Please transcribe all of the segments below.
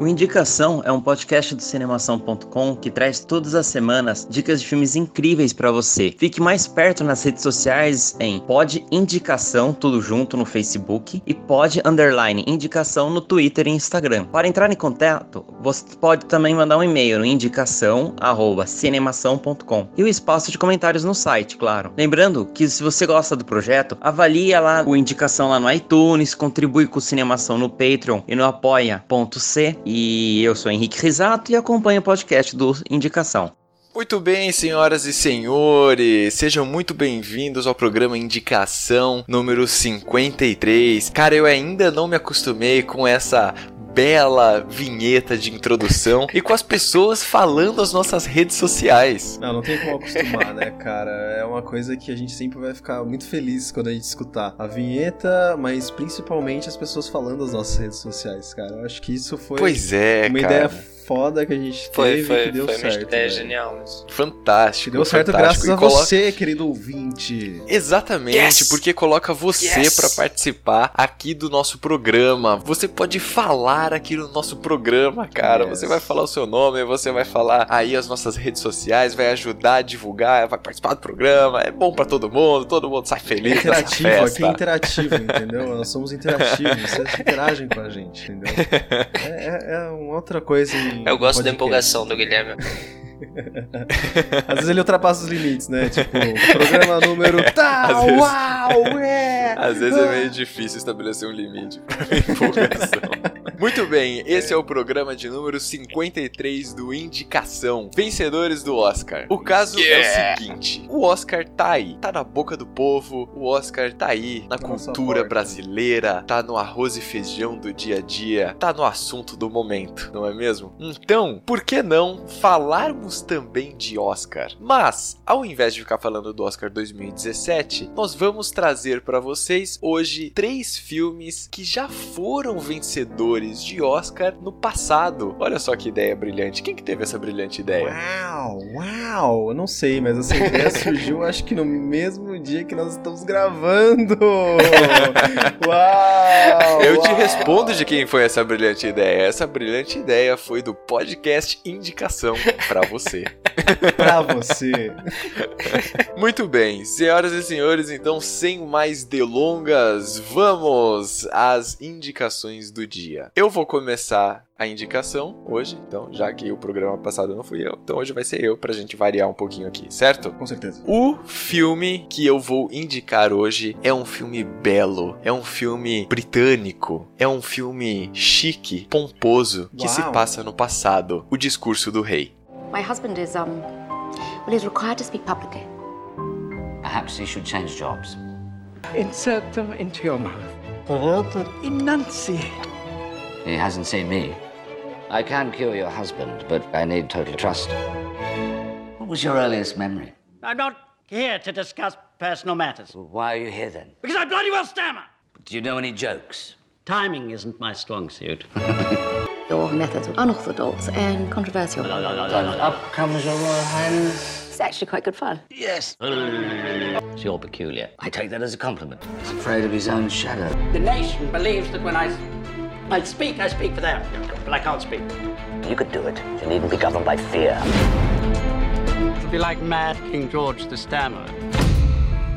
O Indicação é um podcast do Cinemação.com que traz todas as semanas dicas de filmes incríveis pra você. Fique mais perto nas redes sociais em Pod Indicação, tudo junto no Facebook, e Pod Underline Indicação no Twitter e Instagram. Para entrar em contato, você pode também mandar um e-mail no indicação@cinemação.com e o espaço de comentários no site, claro. Lembrando que se você gosta do projeto, avalie lá o Indicação lá no iTunes, contribui com o Cinemação no Patreon e no apoia.c. E eu sou Henrique Risato e acompanho o podcast do Indicação. Muito bem, senhoras e senhores, sejam muito bem-vindos ao programa Indicação número 53. Cara, eu ainda não me acostumei com essa bela vinheta de introdução e com as pessoas falando as nossas redes sociais. Não, não tem como acostumar, né, cara? É uma coisa que a gente sempre vai ficar muito feliz quando a gente escutar a vinheta, mas principalmente as pessoas falando as nossas redes sociais, cara. Eu acho que isso foi Pois é, uma cara. ideia foda que a gente Foi, teve foi, que deu foi uma certo. ideia velho. genial mesmo. Fantástico. Deu certo fantástico. graças E a coloca- você, querido ouvinte. Exatamente, Yes! porque coloca você Yes! pra participar aqui do nosso programa. Você pode falar aqui no nosso programa, cara. Yes. Você vai falar o seu nome, você vai falar aí as nossas redes sociais, vai ajudar a divulgar, vai participar do programa. É bom pra todo mundo, todo mundo sai feliz dessa Interativo, aqui é interativo, entendeu? Nós somos interativos, vocês interagem com a gente, entendeu? É, é- é uma outra coisa. Eu gosto da empolgação do Guilherme. Às vezes ele ultrapassa os limites, né? Tipo, programa número tal, Às vezes- uau, é! Às vezes é meio difícil estabelecer um limite pra empolgação. Muito bem, esse é o programa de número 53 do Indicação, vencedores do Oscar. O caso é Yeah! o seguinte: o Oscar tá aí, tá na boca do povo, o Oscar tá aí na Nossa cultura porta. brasileira, tá no arroz e feijão do dia a dia, tá no assunto do momento, não é mesmo? Então, por que não falarmos também de Oscar? Mas, ao invés de ficar falando do Oscar 2017, nós vamos trazer pra vocês hoje três filmes que já foram vencedores de Oscar no passado. Olha só que ideia brilhante. Quem que teve essa brilhante ideia? Uau, uau, eu não sei, mas essa ideia surgiu acho que no mesmo dia que nós estamos gravando. Uau! Eu te uau. respondo de quem foi essa brilhante ideia. Essa brilhante ideia foi do podcast Indicação pra você. pra você. Muito bem, senhoras e senhores, então sem mais delongas, vamos às indicações do dia. Eu vou começar a indicação hoje, então, já que o programa passado não fui eu, então hoje vai ser eu pra gente variar um pouquinho aqui, certo? Com certeza. O filme que eu vou indicar hoje é um filme belo, é um filme britânico, é um filme chique, pomposo, que se Uau. passa no passado, O Discurso do Rei. My husband is, um, well, he's required to speak publicly. Perhaps he should change jobs. Insert them into your mouth. Enunciate. He hasn't seen me. I can cure your husband, but I need total trust. What was your earliest memory? I'm not here to discuss personal matters. Why are you here then? Because I bloody well stammer. Do you know any jokes? Timing isn't my strong suit. Your methods are unorthodox and controversial. Up comes your Royal Highness. It's actually quite good fun. Yes. It's your peculiar. I take that as a compliment. He's afraid of his own shadow. The nation believes that when I, I speak, I speak for them. But I can't speak. You could do it. You needn't be governed by fear. It'll be like mad King George the Stammerer.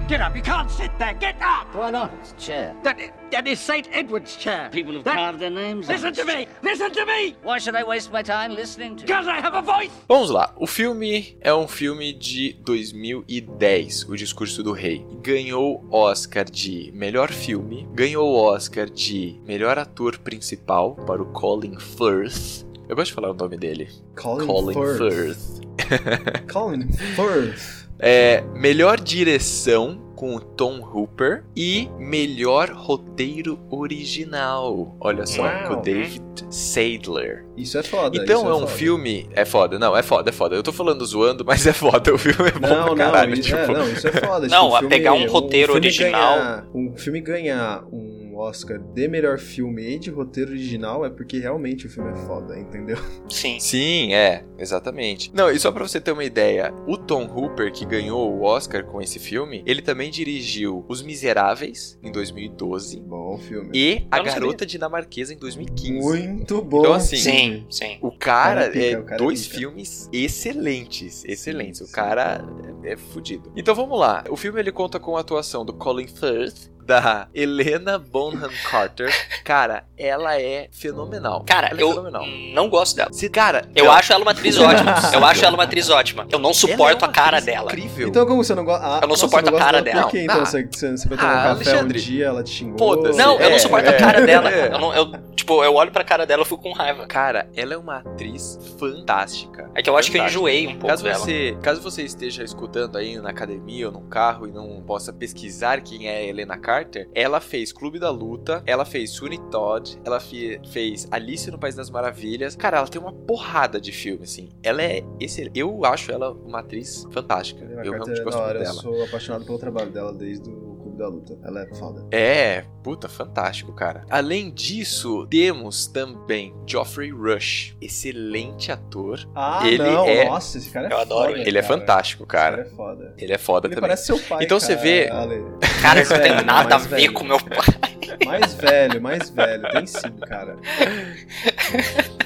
Get up! You can't sit there! Get up! Why not? It's a chair. That, that is St. Edward's chair. People have That- carved their names. on Listen to me! Listen to me! Why should I waste my time listening to you? Because I have a voice! Vamos lá, o filme é um filme de 2010, O Discurso do Rei. Ganhou Oscar de melhor filme, ganhou Oscar de melhor ator principal para o Colin Firth. Eu gosto de falar o nome dele. Colin, Firth. Firth. Colin Firth. É, melhor direção com o Tom Hooper e melhor roteiro original. Olha só, Uau. com o David Sadler. Isso é foda. Então isso é um foda. filme. É foda, não, é foda, é foda. Eu tô falando zoando, mas é foda. O filme é bom Não, pra não, caralho. isso, tipo, é, não, isso é foda. Não, tipo, a filme- pegar um roteiro filme original- ganhar- um filme ganhar um Oscar de melhor filme e de roteiro original é porque realmente o filme é foda, entendeu? Sim. Sim, é, exatamente. Não, e só pra você ter uma ideia, o Tom Hooper, que ganhou o Oscar com esse filme, ele também dirigiu Os Miseráveis, em 2012, Bom filme. e A Garota Dinamarquesa, em 2015. Muito bom. Então, assim, Sim, sim. O cara, cara é pica, é o cara é dois pica. filmes excelentes, excelentes. Sim, o sim. cara é, é fudido. Então vamos lá. O filme ele conta com a atuação do Colin Firth, da Helena Bonham Carter. Cara, ela é fenomenal. Cara, ela é eu fenomenal. não gosto dela. Se, cara, Eu não, acho ela uma atriz ótima. Eu acho ela uma atriz ótima. Eu não é suporto uma a cara dela. Incrível. Então como você não gosta? Ah, Eu não suporto a gosta cara Por dela. quê? Então Não, você, você vai tomar Ah, um café Alexandre, um dia, ela te xingou. Não, eu É, não suporto é, a cara dela. é. Eu não, eu, tipo, eu olho pra cara dela e fico com raiva. Cara, ela é uma atriz fantástica. É que eu acho que eu Fantástica. enjoei um pouco Caso dela. você, caso você esteja escutando aí na academia ou num carro e não possa pesquisar quem é a Helena Carter, ela fez Clube da Luta, ela fez Sweeney Todd, ela fe- fez Alice no País das Maravilhas. Cara, ela tem uma porrada de filme, assim. Ela é excelente. Eu acho ela uma atriz fantástica. Helena eu Carter realmente é gosto muito dela. Eu sou apaixonado pelo trabalho dela desde o da Luta. Ela é foda. É, puta, fantástico, cara. Além disso, temos também Geoffrey Rush, excelente ator. Ah, Ele não, é- nossa, esse cara é Eu adoro foda, ele. Ele é fantástico, cara cara. é foda. Ele é foda Ele também. parece seu pai, Então você cara, vê- Ale. Cara, isso não Mais tem velho, nada a mais ver velho. com meu pai. Mais velho, mais velho. Tem sim, cara.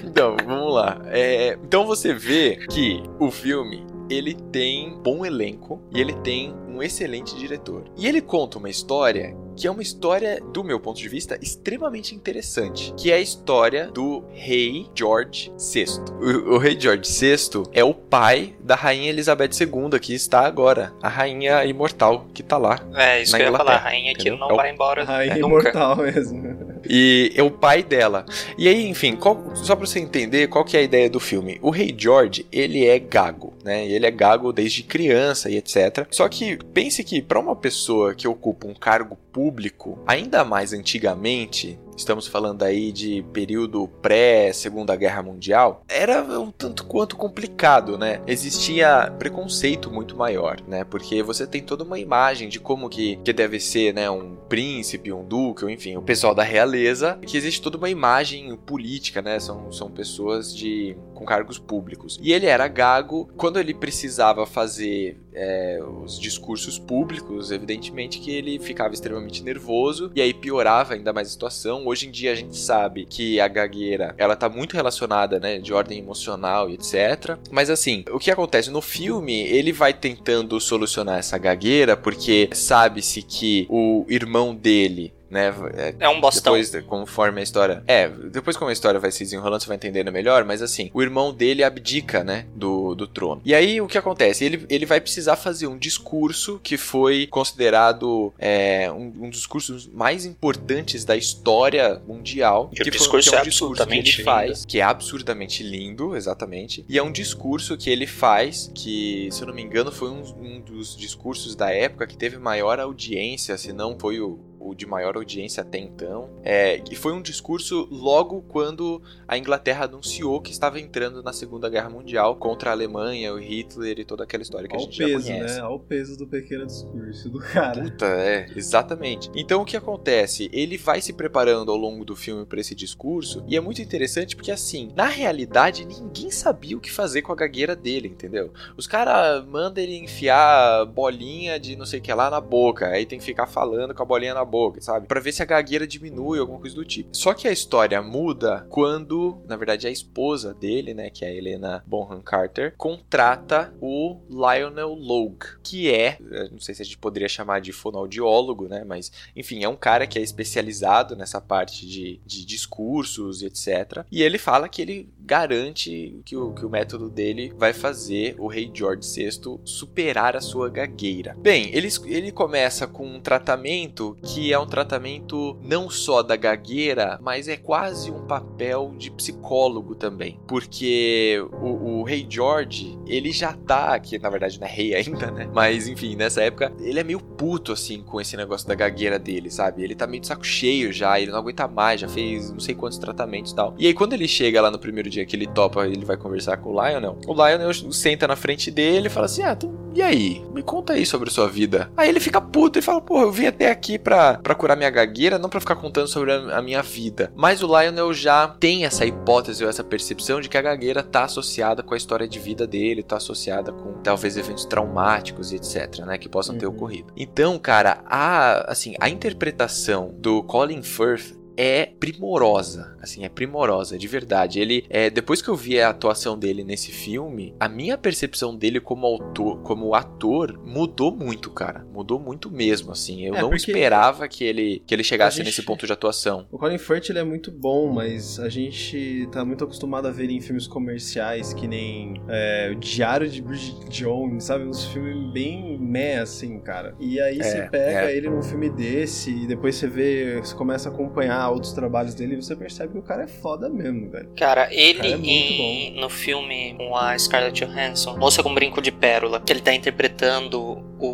Então, vamos lá. É, então você vê que o filme ele tem bom elenco e ele tem um excelente diretor. E ele conta uma história que é uma história, do meu ponto de vista, extremamente interessante, que é a história do rei George VI. O, o rei George VI é o pai da rainha Elizabeth II, que está agora, a rainha imortal que tá lá. É, isso Na que eu ia falar. A Inglaterra, rainha entendeu? não É o- vai embora Rainha nunca. imortal mesmo. E é o pai dela. E aí, enfim, qual- só pra você entender qual que é a ideia do filme. O rei George, ele é gago, né? Ele é gago desde criança e etc. Só que pense que pra uma pessoa que ocupa um cargo público, ainda mais antigamente, estamos falando aí de período pré-Segunda Guerra Mundial, era um tanto quanto complicado, né? Existia preconceito muito maior, né? Porque você tem toda uma imagem de como que, que deve ser, né? Um príncipe, um duque, ou enfim, o pessoal da realeza, que existe toda uma imagem política, né? São, são pessoas de com cargos públicos. E ele era gago quando ele precisava fazer é, os discursos públicos, evidentemente que ele ficava extremamente nervoso e aí piorava ainda mais a situação. Hoje em dia a gente sabe que a gagueira, ela tá muito relacionada, né, de ordem emocional e etc. Mas assim, o que acontece no filme, ele vai tentando solucionar essa gagueira porque sabe-se que o irmão dele né? é, É um bostão. depois, conforme a história. É, depois como a história vai se desenrolando, você vai entendendo melhor, mas assim, o irmão dele abdica, né? Do, do trono. E aí o que acontece? Ele, ele vai precisar fazer um discurso que foi considerado é, um, um dos discursos mais importantes da história mundial. E o que, foi- discurso que é um é discurso que absurdamente ele lindo. faz, que é absurdamente lindo, exatamente. E é um discurso que ele faz, que, se eu não me engano, foi um, um dos discursos da época que teve maior audiência, se não foi o, o de maior audiência até então. É, e foi um discurso logo quando a Inglaterra anunciou que estava entrando na Segunda Guerra Mundial contra a Alemanha, o Hitler e toda aquela história que a gente já peso, conhece. né? Olha o peso do pequeno discurso do cara. Puta, é, exatamente. Então o que acontece? Ele vai se preparando ao longo do filme para esse discurso e é muito interessante porque assim, na realidade ninguém sabia o que fazer com a gagueira dele, entendeu? Os caras mandam ele enfiar bolinha de não sei o que lá na boca, aí tem que ficar falando com a bolinha na boca, sabe? Pra ver se a gagueira diminui, alguma coisa do tipo. Só que a história muda quando, na verdade, a esposa dele, né, que é a Helena Bonham Carter, contrata o Lionel Logue, que é, não sei se a gente poderia chamar de fonoaudiólogo, né, mas enfim, é um cara que é especializado nessa parte de, de discursos e etc. E ele fala que ele garante que o, que o método dele vai fazer o rei George VI superar a sua gagueira. Bem, ele, ele começa com um tratamento que é um tratamento não só da gagueira, mas é quase um papel de psicólogo também. Porque o, o rei George, ele já tá, que na verdade não é rei ainda, né? Mas enfim, nessa época, ele é meio puto assim com esse negócio da gagueira dele, sabe? Ele tá meio de saco cheio já, ele não aguenta mais, já fez não sei quantos tratamentos e tal. E aí quando ele chega lá no primeiro dia que ele topa, ele vai conversar com o Lionel, o Lionel senta na frente dele e fala assim: Ah, tu, e aí? Me conta aí sobre a sua vida. Aí ele fica puto e fala: Porra, eu vim até aqui pra, pra curar minha gagueira, não pra ficar contando sobre a, a minha vida. Mas o Lionel já tem essa hipótese ou essa percepção de que a gagueira tá associada com a história de vida dele, tá associada com talvez eventos traumáticos e etc, né, que possam ter Uhum. ocorrido. Então, cara, a assim, a interpretação do Colin Firth é primorosa, assim, é primorosa, de verdade. Ele, é, depois que eu vi a atuação dele nesse filme, a minha percepção dele como autor, como ator, mudou muito, cara, mudou muito mesmo, assim. Eu É, não esperava que ele, que ele chegasse gente- nesse ponto de atuação. O Colin Firth ele é muito bom, mas a gente tá muito acostumado a ver ele em filmes comerciais, que nem é, o Diário de Bridget Jones, sabe? Uns filmes bem meh, assim, cara. E aí É, você pega é. ele num filme desse e depois você vê, você começa a acompanhar outros trabalhos dele você percebe que o cara é foda mesmo, velho. Cara, ele Cara, é em- no filme com a Scarlett Johansson, Moça com Brinco de Pérola, que ele tá interpretando o,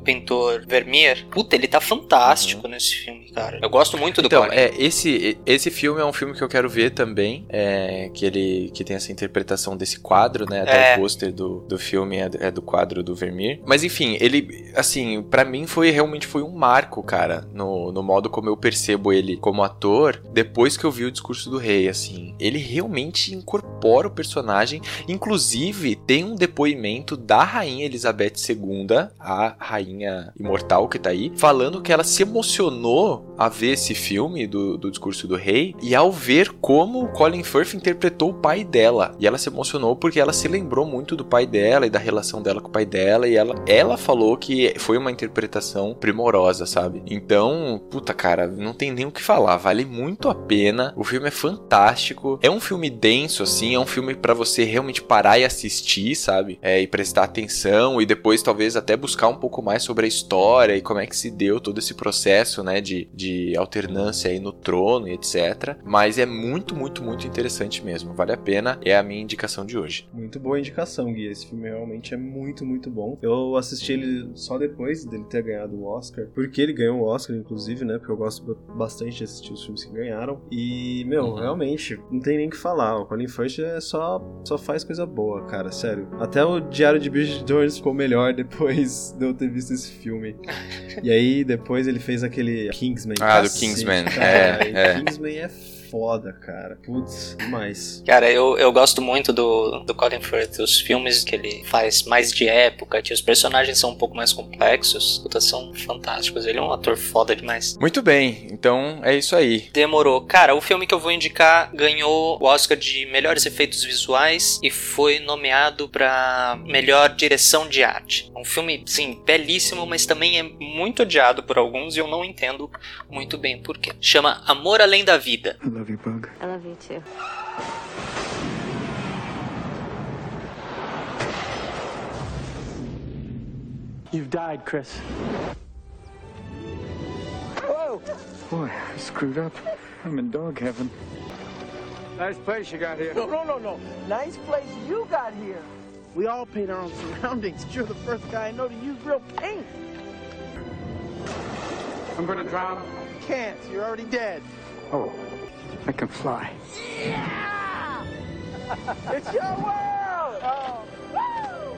o pintor Vermeer, puta, ele tá fantástico nesse filme, cara. Eu gosto muito do Então, é, esse, esse filme é um filme que eu quero ver também, é, que ele que tem essa interpretação desse quadro, né? Até É. o pôster do, do filme é, do- é do quadro do Vermeer. Mas enfim, ele, assim, pra mim foi realmente foi um marco, cara, no, no modo como eu percebo ele como ator, depois que eu vi o discurso do rei, assim. Ele realmente incorpora o personagem, inclusive tem um depoimento da rainha Elizabeth II, a rainha imortal que tá aí, falando que ela se emocionou a ver esse filme do, do discurso do rei e ao ver como Colin Firth interpretou o pai dela. E ela se emocionou porque ela se lembrou muito do pai dela e da relação dela com o pai dela e ela, ela falou que foi uma interpretação primorosa, sabe? Então, puta cara, não tem nem o que falar, vale muito a pena. O filme é fantástico. É um filme denso assim, é um filme pra você realmente parar e assistir, sabe? É, e prestar atenção e depois talvez até buscar um pouco mais sobre a história e como é que se deu todo esse processo, né, de, de alternância aí no trono e etc. Mas é muito, muito, muito interessante mesmo. Vale a pena. É a minha indicação de hoje. Muito boa indicação, Gui. Esse filme realmente é muito, muito bom. Eu assisti ele só depois dele ter ganhado o Oscar. Porque ele ganhou o Oscar, inclusive, né? Porque eu gosto ba- bastante de assistir os filmes que ganharam. E, meu, Uhum. realmente, não tem nem o que falar. O Colin Firth é só, só faz coisa boa, cara. Sério. Até o Diário de Bridget Jones ficou melhor depois de eu ter visto esse filme. e aí, depois ele fez aquele Kingsman. Ah, do Kingsman. Cara, É, é. Kingsman é foda, cara. Putz, demais. Cara, eu, eu gosto muito do, do Colin Firth. Os filmes que ele faz mais de época, que os personagens são um pouco mais complexos, puta, são fantásticos. Ele é um ator foda demais. Muito bem, então é isso aí. Demorou. Cara, o filme que eu vou indicar ganhou o Oscar de melhores efeitos visuais e foi nomeado pra melhor direção de arte. Um filme, sim, belíssimo, mas também é muito odiado por alguns e eu não entendo muito bem por quê. Chama Amor Além da Vida. I love you, Bug. I love you too. You've died, Chris. Whoa! Boy, I screwed up. I'm in dog heaven. Nice place you got here. No, no, no, no. Nice place you got here. We all paint our own surroundings. You're the first guy I know to use real paint. I'm gonna drown. Can't. You're already dead. Oh, I can fly. Yeah! It's your world. Oh, woo!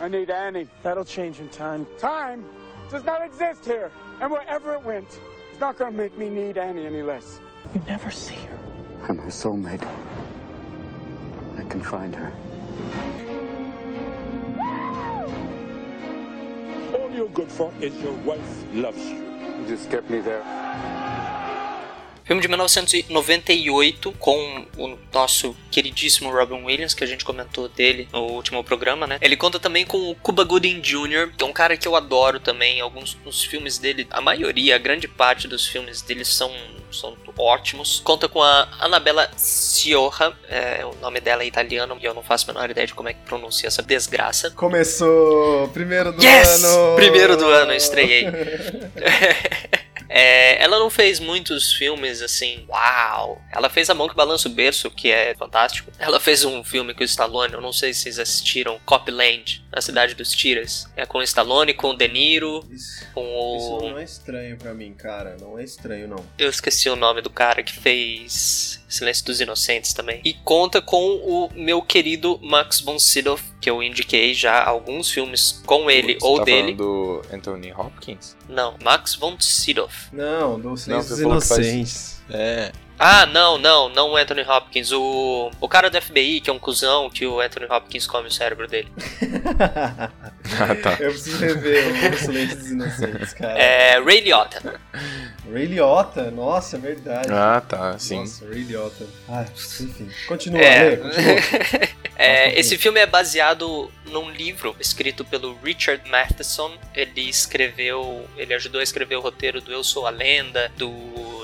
I need Annie. That'll change in time. Time does not exist here. And wherever it went, it's not gonna make me need Annie any less. You never see her. I'm her soulmate. I can find her. All you're good for is your wife loves you. You just kept me there. Filme de 1998 com o nosso queridíssimo Robin Williams, que a gente comentou dele no último programa, né? Ele conta também com o Cuba Gooding Jr., que é um cara que eu adoro também. Alguns dos filmes dele, a maioria, a grande parte dos filmes dele são são ótimos. Conta com a Annabella Sciorra, é, o nome dela é italiano e eu não faço a menor ideia de como é que pronuncia essa desgraça. Começou! Primeiro do yes! ano! Primeiro do ano, eu estreiei. É, ela não fez muitos filmes assim, uau. Ela fez A Mão que Balança o Berço, que é fantástico. Ela fez um filme com o Stallone, eu não sei se vocês assistiram, Copland, na Cidade dos Tiras. É com o Stallone, com o De Niro, Isso, com o... isso não é estranho pra mim, cara. Não é estranho, não. Eu esqueci o nome do cara que fez Silêncio dos Inocentes também. E conta com o meu querido Max von Sydow, que eu indiquei já alguns filmes com ele Você ou tá dele. do Anthony Hopkins? Não, Max von Sydow. Não, do Silêncio dos que faz- Inocentes. É. Ah, não, não, não o Anthony Hopkins. O, o cara do FBI, que é um cuzão, que o Anthony Hopkins come o cérebro dele. Ah, tá. Eu preciso rever o Silêncio dos Inocentes, cara. É Ray Liotta. Ray Liotta, nossa, é verdade. Ah, tá, sim. Nossa, Ray Liotta. Ah, enfim. Continua, É. Lê, continua. É, esse filme é baseado num livro escrito pelo Richard Matheson. Ele escreveu, ele ajudou a escrever o roteiro do Eu Sou a Lenda, do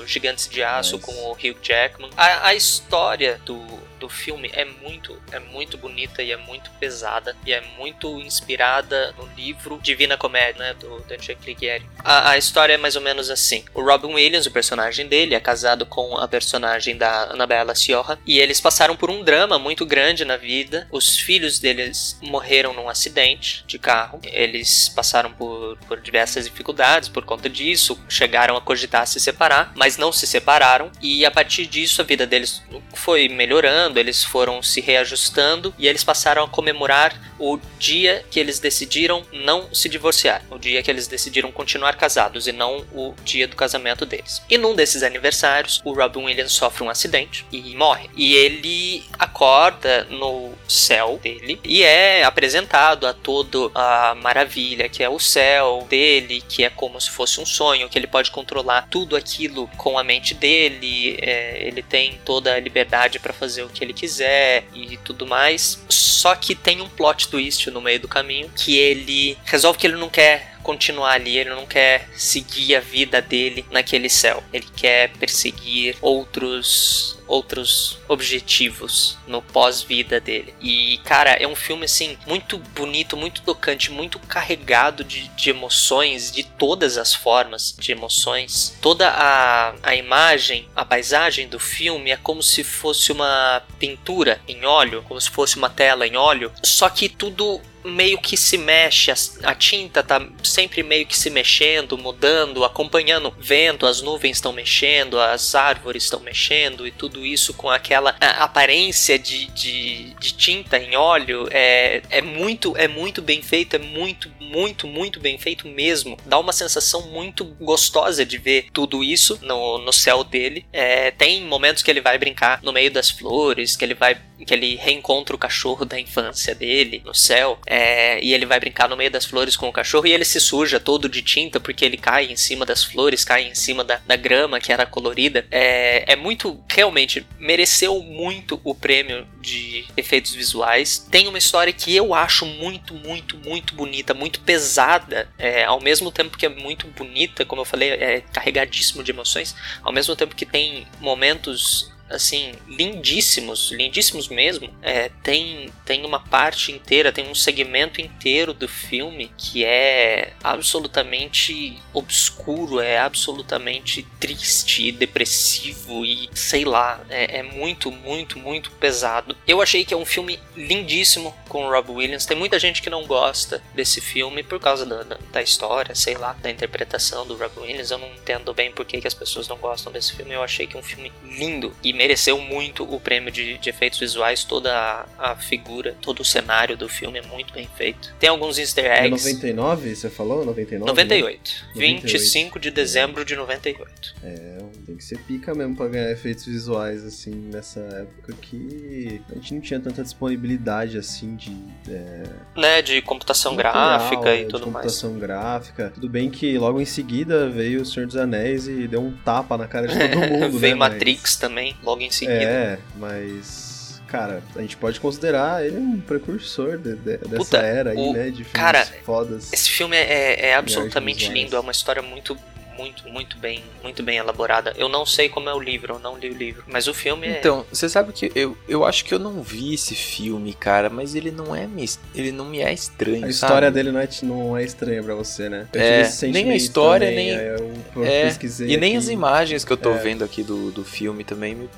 Gigantes de Aço Nice. com o Hugh Jackman. A, a história do, do filme é muito, é muito bonita e é muito pesada e é muito inspirada no livro Divina Comédia, né, do Dante Alighieri. A, a história é mais ou menos assim: o Robin Williams, o personagem dele, é casado com a personagem da Annabella Sciorra e eles passaram por um drama muito grande na vida. Os filhos deles morreram num acidente de carro. Eles passaram por, por diversas dificuldades por conta disso, chegaram a cogitar se separar, mas não se separaram. E a partir disso a vida deles foi melhorando, eles foram se reajustando e eles passaram a comemorar o dia que eles decidiram não se divorciar, o dia que eles decidiram continuar casados e não o dia do casamento deles. E num desses aniversários, o Robin Williams sofre um acidente e morre. E ele acorda no céu dele e é apresentado a toda a maravilha que é o céu dele, que é como se fosse um sonho, que ele pode controlar tudo aquilo com a mente dele, é, ele tem toda a liberdade para fazer o que ele quiser e tudo mais. Só que tem um plot twist no meio do caminho que ele resolve que ele não quer continuar ali, ele não quer seguir a vida dele naquele céu. Ele quer perseguir outros outros objetivos no pós-vida dele. E cara, é um filme assim muito bonito, muito tocante, muito carregado de, de emoções, de todas as formas de emoções. Toda a, a imagem, a paisagem do filme é como se fosse uma pintura em óleo, como se fosse uma tela em óleo, só que tudo meio que se mexe, a, tinta tá sempre meio que se mexendo, mudando, acompanhando o vento, as nuvens estão mexendo, as árvores estão mexendo e tudo isso com aquela aparência de, de, de tinta em óleo é, é muito é muito bem feito, é muito muito muito bem feito mesmo. Dá uma sensação muito gostosa de ver tudo isso no, no céu dele. É, tem momentos que ele vai brincar no meio das flores, que ele vai que ele reencontra o cachorro da infância dele no céu, é, e ele vai brincar no meio das flores com o cachorro e ele se suja todo de tinta porque ele cai em cima das flores, cai em cima da, da grama que era colorida. É, é muito, realmente, mereceu muito o prêmio de efeitos visuais. Tem uma história que eu acho muito, muito, muito bonita, muito pesada, é, ao mesmo tempo que é muito bonita, como eu falei, é carregadíssimo de emoções, ao mesmo tempo que tem momentos assim, lindíssimos, lindíssimos mesmo. É, tem, tem uma parte inteira, tem um segmento inteiro do filme que é absolutamente obscuro, é absolutamente triste e depressivo e sei lá, é, é muito, muito, muito pesado. Eu achei que é um filme lindíssimo com o Rob Williams. Tem muita gente que não gosta desse filme por causa da, da, da história, sei lá, da interpretação do Rob Williams. Eu não entendo bem por que, que as pessoas não gostam desse filme. Eu achei que é um filme lindo e mereceu muito o prêmio de, de efeitos visuais. Toda a, a figura, todo o cenário do filme é muito bem feito. Tem alguns easter É eggs. 99, você falou? 99? 98. 98. 25 de dezembro de 98. É, tem que ser pica mesmo pra ganhar efeitos visuais, assim, nessa época que a gente não tinha tanta disponibilidade, assim, de... É, Né, de computação material, gráfica é, e tudo mais. computação gráfica. Tudo bem que logo em seguida veio o Senhor dos Anéis e deu um tapa na cara de todo mundo, Veio né? mas- Matrix também, logo em seguida. É, mas... Cara, a gente pode considerar ele um precursor de- de- dessa Puta, era aí, o- né? De filmes cara, fodas. Esse filme é, é absolutamente visuais. lindo, é uma história muito muito, muito bem, muito bem elaborada. Eu não sei como é o livro, eu não li o livro, mas o filme é Então, você sabe que eu, eu acho que eu não vi esse filme, cara, mas ele não é me, ele não me é estranho, A história sabe? dele não é, não é estranha pra você, né? Eu É, nem a história, também, nem- Eu, eu É, pesquisei e nem aqui. as imagens que eu tô É. vendo aqui do, do filme também, me-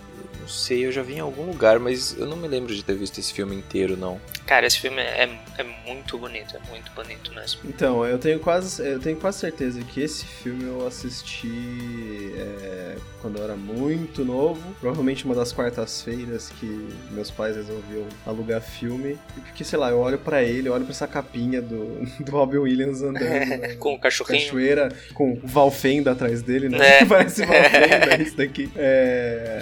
não sei, eu já vi em algum lugar, mas eu não me lembro de ter visto esse filme inteiro, não. Cara, esse filme é, é muito bonito, é muito bonito mesmo. Então, eu tenho quase, eu tenho quase certeza que esse filme eu assisti é, quando eu era muito novo. Provavelmente uma das quartas-feiras que meus pais resolviam alugar filme. E porque, sei lá, eu olho pra ele, eu olho pra essa capinha do, do Robin Williams andando Com o cachorrinho. cachoeira, com o Valfenda atrás dele, né? É. Parece Valfenda, isso daqui. É...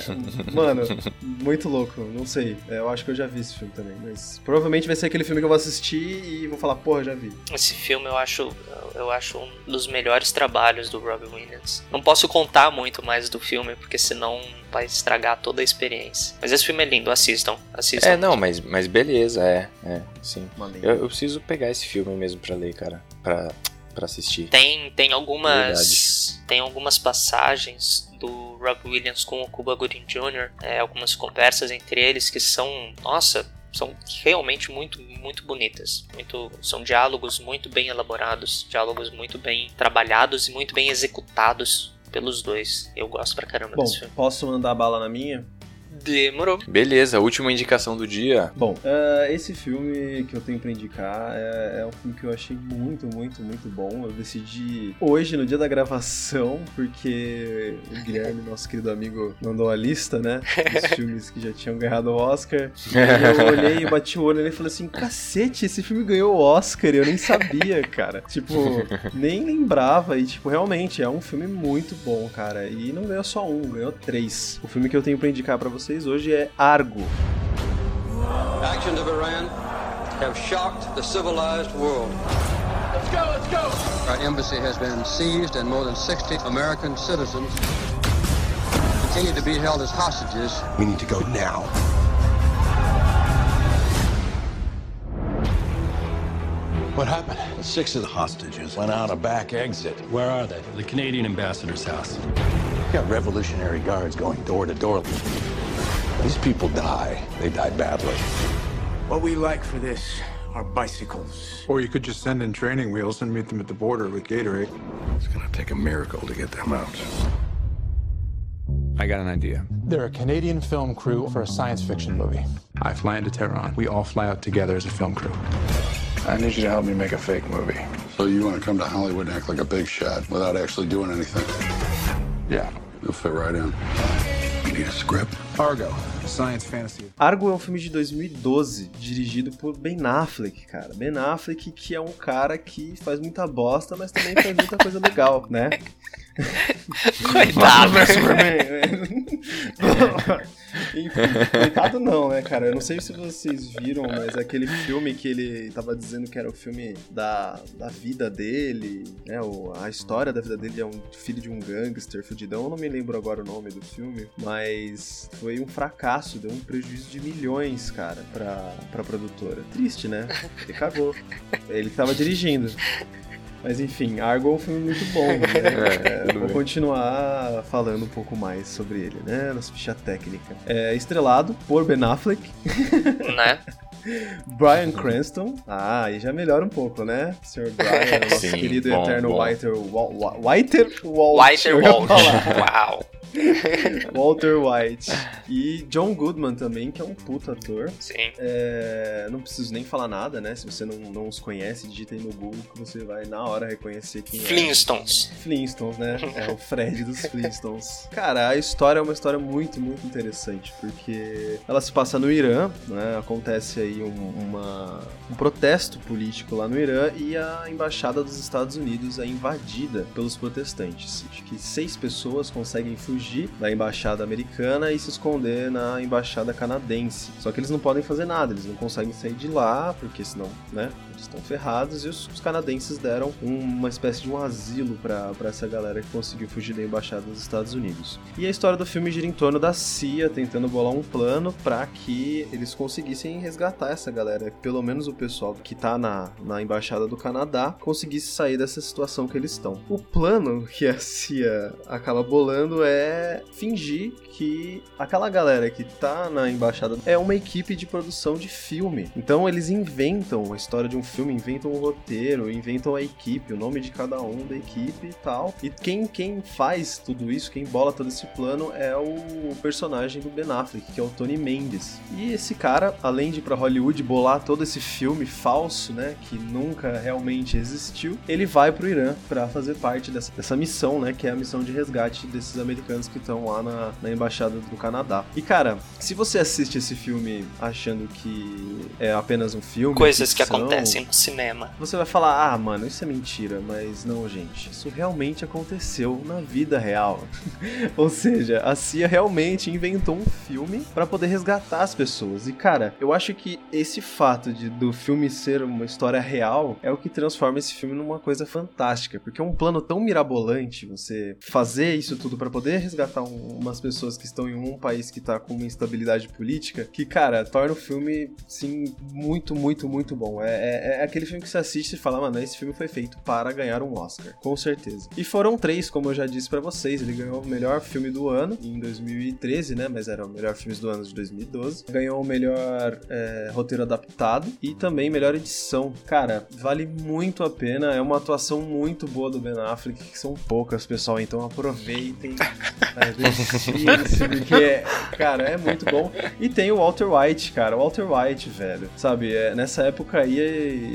Mano, muito louco, não sei. É, eu acho que eu já vi esse filme também, mas provavelmente vai ser aquele filme que eu vou assistir e vou falar, porra, já vi. Esse filme eu acho, eu acho um dos melhores trabalhos do Robin Williams. Não posso contar muito mais do filme, porque senão vai estragar toda a experiência. Mas esse filme é lindo, assistam. assistam. É, não, mas, mas beleza, é, é, sim. Eu, eu preciso pegar esse filme mesmo pra ler, cara, pra, pra assistir. Tem, tem algumas tem algumas passagens do Rob Williams com o Cuba Gooding Jr., é, algumas conversas entre eles que são, nossa, são realmente muito muito bonitas. Muito, são diálogos muito bem elaborados, diálogos muito bem trabalhados e muito bem executados pelos dois. Eu gosto pra caramba Bom, desse filme. posso mandar bala na minha? Demorou. Beleza, última indicação do dia. Bom, eh, esse filme que eu tenho pra indicar é, é um filme que eu achei muito, muito, muito bom. Eu decidi hoje, no dia da gravação, porque o Guilherme, nosso querido amigo, mandou a lista, né? Dos filmes que já tinham ganhado o Oscar. E eu olhei e bati o olho nele e falei assim: cacete, esse filme ganhou o Oscar. Eu nem sabia, cara. Tipo, nem lembrava. E, tipo, realmente é um filme muito bom, cara. E não ganhou só um, ganhou três. O filme que eu tenho pra indicar pra vocês hoje é Argo. Actions of Iran have shocked the civilized world. Let's go, let's go! Our embassy has been seized and more than 60 American citizens continue to be held as hostages. We need to go now. What happened? Six of the hostages went out a back exit. Where are they? The Canadian ambassador's house. We Got Revolutionary Guards going door to door. These people die. They die badly. What we like for this are bicycles. Or you could just send in training wheels and meet them at the border with Gatorade. It's gonna take a miracle to get them out. I got an idea. They're a Canadian film crew for a science fiction movie. I fly into Tehran. We all fly out together as a film crew. I need you to help me make a fake movie. So you want to come to Hollywood and act like a big shot without actually doing anything? Yeah. You'll fit right in. You need a script? Argo, science fantasy. Argo é um filme de 2012, dirigido por Ben Affleck, cara. Ben Affleck, que é um cara que faz muita bosta, mas também faz muita coisa legal, né? Coitado. Enfim, coitado não, né, cara? Eu não sei se vocês viram, mas aquele filme que ele tava dizendo que era o filme da, da vida dele, né? O, a história da vida dele é um filho de um gangster fudidão. Eu não me lembro agora o nome do filme, mas foi um fracasso, deu um prejuízo de milhões, cara, pra, pra produtora. Triste, né? Ele cagou. Ele que tava dirigindo. Mas enfim, Argo é um filme muito bom, né? É, É, vou continuar falando um pouco mais sobre ele, né? Nossa ficha técnica. É estrelado por Ben Affleck, Né? Brian Cranston. Ah, aí já melhora um pouco, né? Sr. Brian, nosso Sim, querido bom, eterno bom. Walter Wa- Walter Walter. Walter Walsh. falar. Uau. Walter White. E John Goodman também, que é um puta ator. Sim. É, não preciso nem falar nada, né? Se você não, não os conhece, digita aí no Google que você vai na hora reconhecer quem é. Flintstones. Flintstones, né? É o Fred dos Flintstones. Cara, a história é uma história muito, muito interessante, porque ela se passa no Irã, né? Acontece aí um, uma, um protesto político lá no Irã e a embaixada dos Estados Unidos é invadida pelos protestantes. Acho que seis pessoas conseguem fugir da embaixada americana e se esconder na embaixada canadense. Só que eles não podem fazer nada, eles não conseguem sair de lá, porque senão, né? Estão ferrados e os, os canadenses deram um- uma espécie de um asilo pra essa galera que conseguiu fugir da embaixada dos Estados Unidos. E a história do filme gira em torno da CIA tentando bolar um plano pra que eles conseguissem resgatar essa galera, pelo menos o pessoal que tá na, na embaixada do Canadá, conseguisse sair dessa situação que eles estão. O plano que a CIA acaba bolando é fingir que aquela galera que tá na embaixada é uma equipe de produção de filme. Então eles inventam a história de um filme, inventam um roteiro, inventam a equipe, o nome de cada um da equipe e tal. E quem, quem faz tudo isso, quem bola todo esse plano é o personagem do Ben Affleck, que é o Tony Mendes. E esse cara, além de ir pra Hollywood bolar todo esse filme falso, né, que nunca realmente existiu, ele vai pro Irã pra fazer parte dessa, dessa missão, né, que é a missão de resgate desses americanos que estão lá na, na embaixada do Canadá. E cara, se você assiste esse filme achando que é apenas um filme, Coisas que acontecem no cinema. você vai falar, ah, mano, isso é mentira, mas não, gente. Isso realmente aconteceu na vida real. Ou seja, a CIA realmente inventou um filme pra poder resgatar as pessoas. E, cara, eu acho que esse fato de do filme ser uma história real é o que transforma esse filme numa coisa fantástica. Porque é um plano tão mirabolante, você fazer isso tudo pra poder resgatar um- umas pessoas que estão em um país que tá com uma instabilidade política, que, cara, torna o filme, sim, muito, muito, muito bom. É, é- é aquele filme que você assiste e fala, mano, esse filme foi feito para ganhar um Oscar, com certeza. E foram três, como eu já disse pra vocês. Ele ganhou o melhor filme do ano em 2013, né? Mas era o melhor filme do ano de 2012. Ganhou o melhor é, roteiro adaptado e também melhor edição. Cara, vale muito a pena. É uma atuação muito boa do Ben Affleck, que são poucas, pessoal. Então aproveitem. né, porque, cara, é muito bom. E tem o Walter White, cara. Walter White, velho. Sabe, é, nessa época aí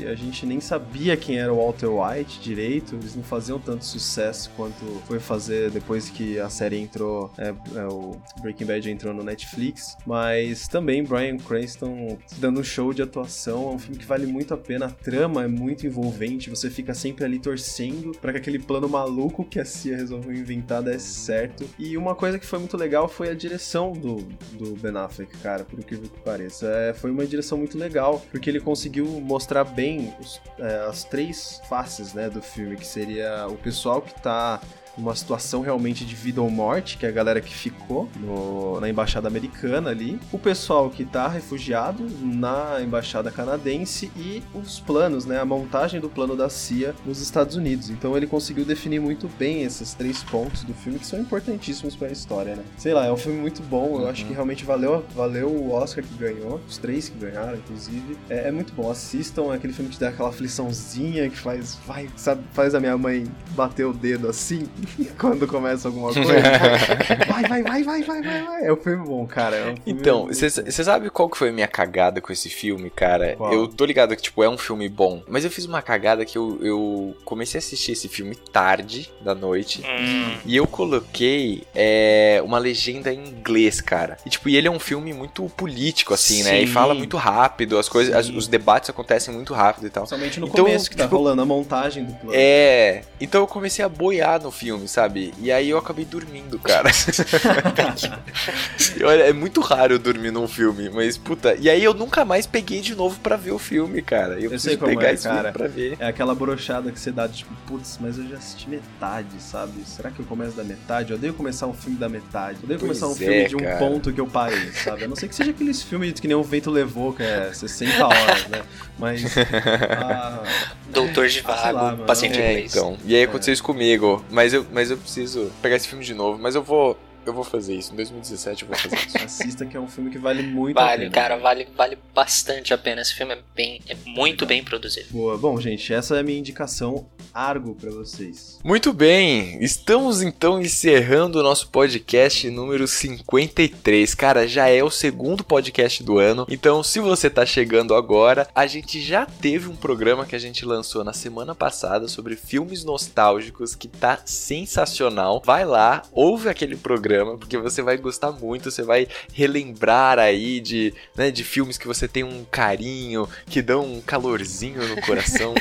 a gente nem sabia quem era o Walter White direito. Eles não faziam tanto sucesso quanto foi fazer depois que a série entrou. é, é, o Breaking Bad entrou no Netflix. Mas também Brian Cranston dando um show de atuação. É um filme que vale muito a pena. A trama é muito envolvente. Você fica sempre ali torcendo para que aquele plano maluco que a CIA resolveu inventar desse certo. E uma coisa que foi muito legal foi a direção do, do Ben Affleck, cara, por incrível que pareça. É, foi uma direção muito legal, porque ele conseguiu mostrar bem os- é, as três faces né, do filme, que seria o pessoal que tá numa situação realmente de vida ou morte, que é a galera que ficou no- na embaixada americana ali, o pessoal que tá refugiado na embaixada canadense e os planos, né, a montagem do plano da CIA nos Estados Unidos. Então ele conseguiu definir muito bem esses três pontos do filme que são importantíssimos para a história, né? Sei lá, é um filme muito bom, eu acho que realmente valeu, valeu o Oscar que ganhou, os três que ganharam, inclusive. É, é muito bom, assistam, é aquele filme que dá aquela afliçãozinha que faz, vai, sabe, faz a minha mãe bater o dedo assim quando começa alguma coisa. vai, vai, vai, vai, vai, vai, vai. É um filme bom, cara. É um filme Então, você sabe qual que foi a minha cagada com esse filme, cara? Qual? Eu tô ligado que, tipo, é um filme bom. Mas eu fiz uma cagada que eu, eu comecei a assistir esse filme tarde da noite. Hum. E eu coloquei é, uma legenda em inglês, cara. E, tipo, e ele é um filme muito político, assim, né? E Sim. fala muito rápido, as coisas, as- Sim. os debates acontecem muito rápido e tal. Principalmente no Então, começo que tá tipo, rolando a montagem do plano. É, então eu comecei a boiar no filme, sabe? E aí eu acabei dormindo, cara. Olha, é muito raro eu dormir num filme, mas puta. E aí eu nunca mais peguei de novo pra ver o filme, cara. Eu, Eu preciso sei como pegar é, esse filme cara. pra ver. É aquela brochada que você dá, tipo, putz, mas eu já assisti metade, sabe? Será que eu começo da metade? Eu odeio começar um filme da metade. Eu odeio Pois começar um é, filme de um cara. ponto que eu parei, sabe? A não ser que seja aqueles filmes que nem o vento levou, que é 60 horas, né? Mas. ah, Doutor de Ah, Vago, mano. paciente É, inglês. então. E aí aconteceu isso comigo. Mas eu, mas eu preciso pegar esse filme de novo. Mas eu vou. Eu vou fazer isso. Em 2017 eu vou fazer isso. assista que é um filme que vale muito a Vale, pena. cara, vale, vale bastante a pena. Esse filme é bem, é muito bem produzido. Boa. Bom, gente, essa é a minha indicação Argo pra vocês. Muito bem, estamos então encerrando o nosso podcast número 53. Cara, já é o segundo podcast do ano. Então, se você tá chegando agora, a gente já teve um programa que a gente lançou na semana passada sobre filmes nostálgicos que tá sensacional. Vai lá, ouve aquele programa, porque você vai gostar muito, você vai relembrar aí de, né, de filmes que você tem um carinho, que dão um calorzinho no coração.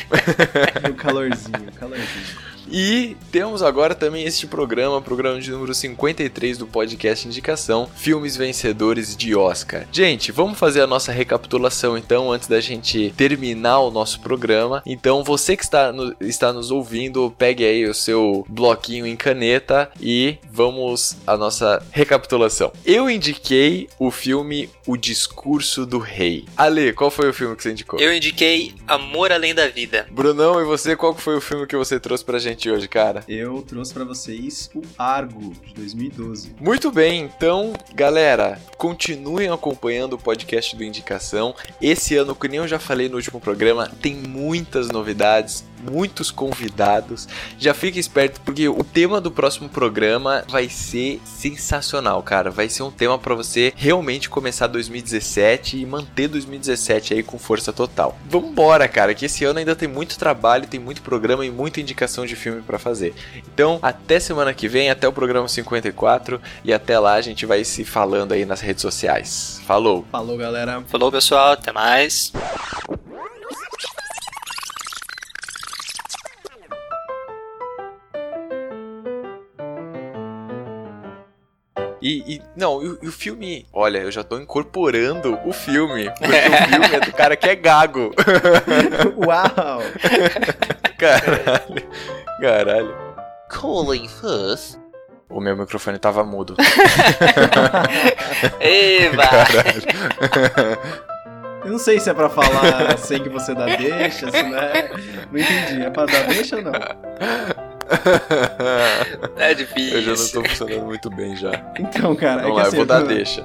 o calorzinho, o calorzinho. E temos agora também este programa, programa de número 53 do podcast Indicação, filmes vencedores de Oscar. Gente, vamos fazer a nossa recapitulação então antes da gente terminar o nosso programa. Então, você que está, no, está nos ouvindo, pegue aí o seu bloquinho em caneta e vamos à nossa recapitulação. Eu indiquei o filme O Discurso do Rei. Ale, qual foi o filme que você indicou? Eu indiquei Amor Além da Vida. Brunão, e você, qual foi o filme que você trouxe pra gente hoje, cara? Eu trouxe para vocês o Argo, de 2012. Muito bem, então, galera, continuem acompanhando o podcast do Indicação. Esse ano, que nem eu já falei no último programa, tem muitas novidades, muitos convidados. Já fique esperto porque o tema do próximo programa vai ser sensacional, cara. Vai ser um tema para você realmente começar 2017 e manter 2017 aí com força total. Vambora, cara, que esse ano ainda tem muito trabalho, tem muito programa e muita indicação de filme para fazer. Então, até semana que vem, até o programa 54 e até lá a gente vai se falando aí nas redes sociais. Falou. Falou, galera. Falou, pessoal. Até mais. E, e não, e, e o filme. Olha, eu já tô incorporando o filme. Porque o filme é do cara que é gago. Uau! Caralho. Caralho. Colin Firth. O meu microfone tava mudo. Eba! Caralho. Eu não sei se é pra falar sem que você dá deixa, se não é. Não entendi. É pra dar deixa ou não? É difícil. Eu já não tô funcionando muito bem já. Então, cara, Vamos é lá, que eu vou assim, dar não- deixa.